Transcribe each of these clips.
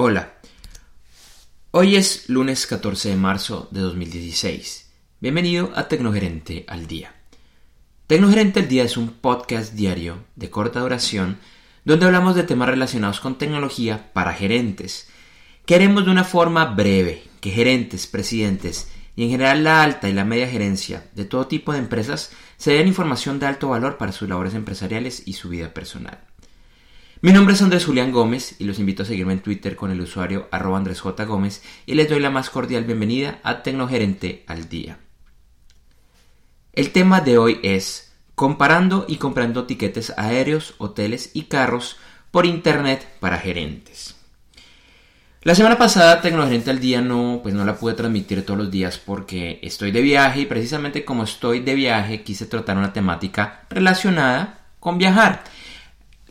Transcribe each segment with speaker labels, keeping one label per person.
Speaker 1: Hola, hoy es lunes 14 de marzo de 2016. Bienvenido a Tecnogerente al Día. Tecnogerente al Día es un podcast diario de corta duración donde hablamos de temas relacionados con tecnología para gerentes. Queremos de una forma breve que gerentes, presidentes y en general la alta y la media gerencia de todo tipo de empresas se den información de alto valor para sus labores empresariales y su vida personal. Mi nombre es Andrés Julián Gómez y los invito a seguirme en Twitter con el usuario arroba Andrés J. Gómez y les doy la más cordial bienvenida a Tecnogerente al Día. El tema de hoy es comparando y comprando tiquetes aéreos, hoteles y carros por Internet para gerentes. La semana pasada Tecnogerente al Día no, pues no la pude transmitir todos los días porque estoy de viaje y precisamente como estoy de viaje quise tratar una temática relacionada con viajar.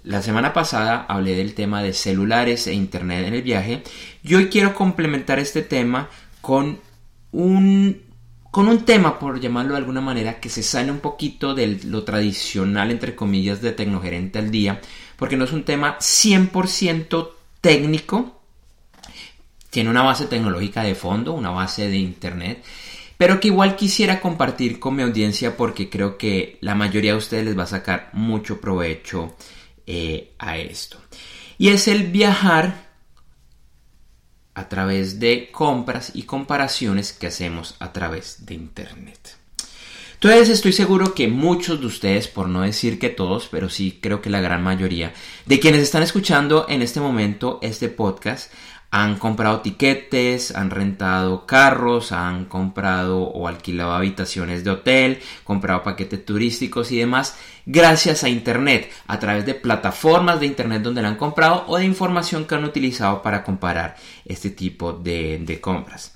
Speaker 1: La semana pasada hablé del tema de celulares e internet en el viaje y hoy quiero complementar este tema con un, con un tema, por llamarlo de alguna manera, que se sale un poquito de lo tradicional, entre comillas, de Tecnogerente al día, porque no es un tema 100% técnico, tiene una base tecnológica de fondo, una base de internet, pero que igual quisiera compartir con mi audiencia porque creo que la mayoría de ustedes les va a sacar mucho provecho eh, a esto. Y es el viajar a través de compras y comparaciones que hacemos a través de Internet. Entonces estoy seguro que muchos de ustedes, por no decir que todos, pero sí creo que la gran mayoría de quienes están escuchando en este momento este podcast han comprado tiquetes, han rentado carros, han comprado o alquilado habitaciones de hotel, comprado paquetes turísticos y demás gracias a Internet, a través de plataformas de Internet donde la han comprado o de información que han utilizado para comparar este tipo de, compras.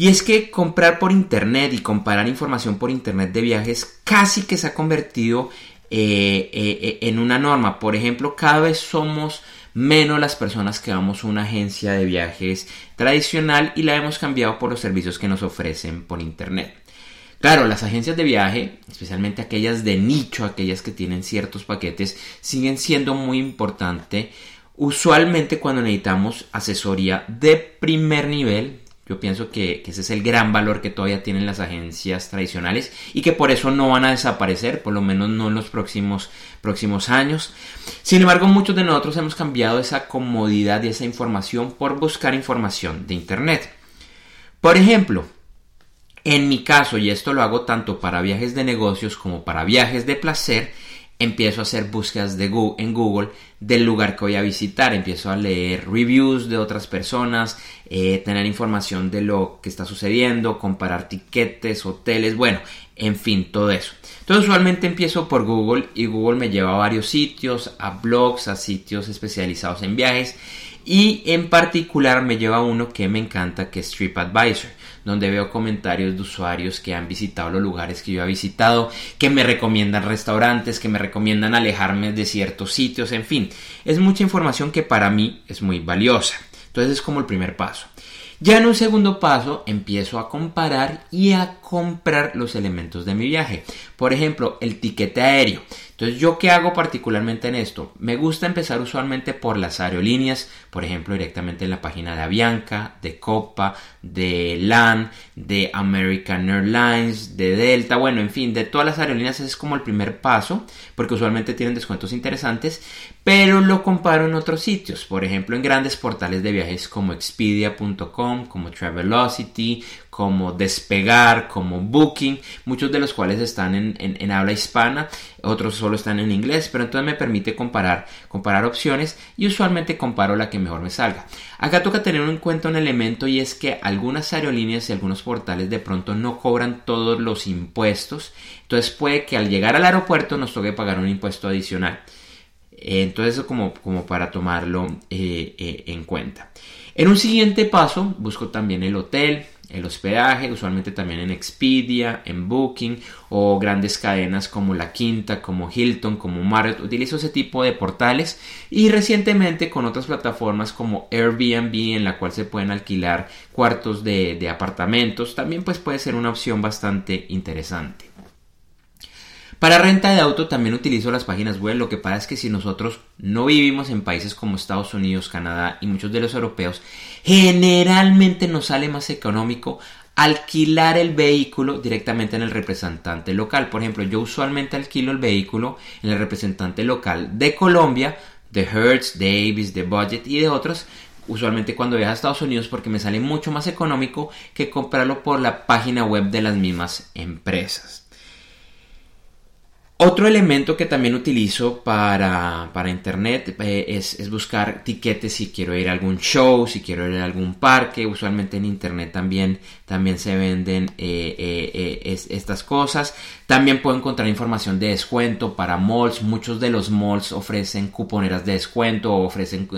Speaker 1: Y es que comprar por Internet y comparar información por Internet de viajes casi que se ha convertido eh, eh, eh, en una norma. Por ejemplo, cada vez somos menos las personas que vamos a una agencia de viajes tradicional y la hemos cambiado por los servicios que nos ofrecen por internet. Claro, las agencias de viaje, especialmente aquellas de nicho, aquellas que tienen ciertos paquetes, siguen siendo muy importantes. Usualmente cuando necesitamos asesoría de primer nivel, yo pienso que, ese es el gran valor que todavía tienen las agencias tradicionales y que por eso no van a desaparecer, por lo menos no en los próximos, próximos años. Sin embargo, muchos de nosotros hemos cambiado esa comodidad y esa información por buscar información de Internet. Por ejemplo, en mi caso, y esto lo hago tanto para viajes de negocios como para viajes de placer, empiezo a hacer búsquedas de Google, en Google del lugar que voy a visitar, empiezo a leer reviews de otras personas, eh, tener información de lo que está sucediendo, comparar tiquetes, hoteles, bueno, en fin, todo eso. Entonces usualmente empiezo por Google y Google me lleva a varios sitios, a blogs, a sitios especializados en viajes y en particular me lleva uno que me encanta que es TripAdvisor donde veo comentarios de usuarios que han visitado los lugares que yo he visitado, que me recomiendan restaurantes, que me recomiendan alejarme de ciertos sitios, en fin, es mucha información que para mí es muy valiosa. Entonces es como el primer paso. Ya en un segundo paso empiezo a comparar y a comprar los elementos de mi viaje. Por ejemplo, el tiquete aéreo. Entonces, ¿yo qué hago particularmente en esto? Me gusta empezar usualmente por las aerolíneas, por ejemplo, directamente en la página de Avianca, de Copa, de LAN, de American Airlines, de Delta, bueno, en fin, de todas las aerolíneas es como el primer paso, porque usualmente tienen descuentos interesantes, pero lo comparo en otros sitios, por ejemplo, en grandes portales de viajes como Expedia.com, como Travelocity, como Despegar, Booking, muchos de los cuales están en, habla hispana, otros solo están en inglés, pero entonces me permite comparar, comparar opciones y usualmente comparo la que mejor me salga. Acá toca tener en cuenta un elemento y es que algunas aerolíneas y algunos portales de pronto no cobran todos los impuestos, entonces puede que al llegar al aeropuerto nos toque pagar un impuesto adicional. Entonces eso como, como para tomarlo eh, eh, en cuenta. En un siguiente paso busco también el hotel, el hospedaje, usualmente también en Expedia, en Booking o grandes cadenas como La Quinta, como Hilton, como Marriott. Utilizo ese tipo de portales y recientemente con otras plataformas como Airbnb en la cual se pueden alquilar cuartos de, de apartamentos también pues puede ser una opción bastante interesante. Para renta de auto también utilizo las páginas web, lo que pasa es que si nosotros no vivimos en países como Estados Unidos, Canadá y muchos de los europeos, generalmente nos sale más económico alquilar el vehículo directamente en el representante local. Por ejemplo, yo usualmente alquilo el vehículo en el representante local de Colombia, de Hertz, Davis, de Budget y de otros, usualmente cuando viajo a Estados Unidos porque me sale mucho más económico que comprarlo por la página web de las mismas empresas. Otro elemento que también utilizo para, internet eh, es, buscar tiquetes si quiero ir a algún show, si quiero ir a algún parque. Usualmente en internet también, también se venden eh, eh, estas cosas. También puedo encontrar información de descuento para malls. Muchos de los malls ofrecen cuponeras de descuento o ofrecen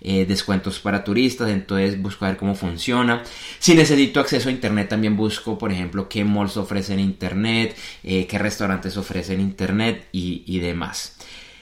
Speaker 1: descuentos para turistas. Entonces busco ver cómo funciona. Si necesito acceso a internet también busco, por ejemplo, qué malls ofrecen internet, qué restaurantes ofrecen internet y, demás.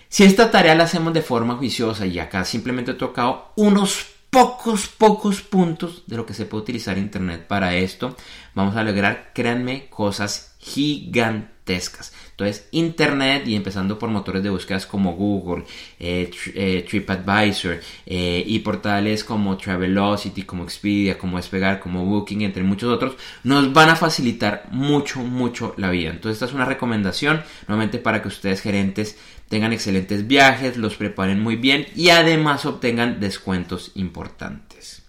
Speaker 1: Si esta tarea la hacemos de forma juiciosa y acá simplemente he tocado unos pocos, pocos puntos de lo que se puede utilizar Internet para esto, vamos a lograr, créanme, cosas gigantescas. Entonces, Internet y empezando por motores de búsquedas como Google, eh, eh, TripAdvisor eh, y portales como Travelocity, como Expedia, como Despegar, como Booking, entre muchos otros, nos van a facilitar mucho, mucho la vida. Entonces, esta es una recomendación, nuevamente para que ustedes gerentes tengan excelentes viajes, los preparen muy bien y además obtengan descuentos importantes.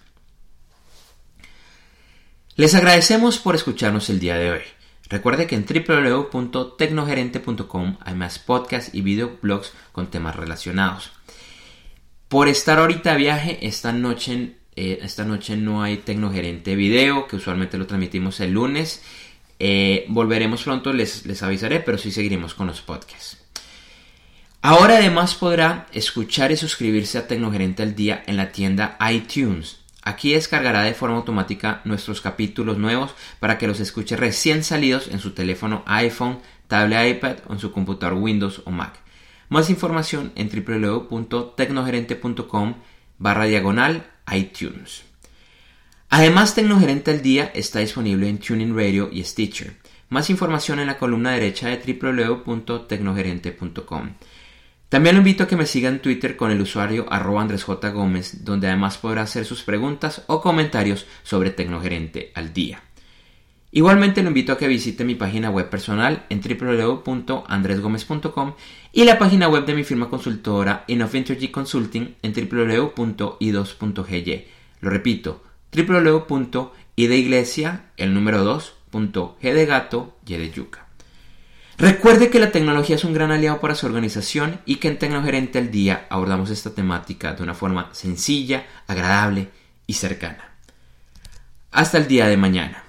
Speaker 1: Les agradecemos por escucharnos el día de hoy. Recuerde que en www.tecnogerente.com hay más podcasts y videoblogs con temas relacionados. Por estar ahorita viaje, esta noche, eh, esta noche no hay Tecnogerente video, que usualmente lo transmitimos el lunes. Eh, volveremos pronto, les, les avisaré, pero sí seguiremos con los podcasts. Ahora además podrá escuchar y suscribirse a Tecnogerente al día en la tienda iTunes. Aquí descargará de forma automática nuestros capítulos nuevos para que los escuche recién salidos en su teléfono iPhone, tablet iPad o en su computador Windows o Mac. Más información en www.tecnogerente.com barra diagonal iTunes. Además, Tecnogerente al Día está disponible en Tuning Radio y Stitcher. Más información en la columna derecha de www.tecnogerente.com. También lo invito a que me siga en Twitter con el usuario arroba. Gómez, donde además podrá hacer sus preguntas o comentarios sobre Tecnogerente al día. Igualmente lo invito a que visite mi página web personal en www.andresgomez.com y la página web de mi firma consultora Enough Energy Consulting en www.i2.gy. Lo repito, el número 2.g de gato, y de yuca. Recuerde que la tecnología es un gran aliado para su organización y que en Tecnogerente al Día abordamos esta temática de una forma sencilla, agradable y cercana. Hasta el día de mañana.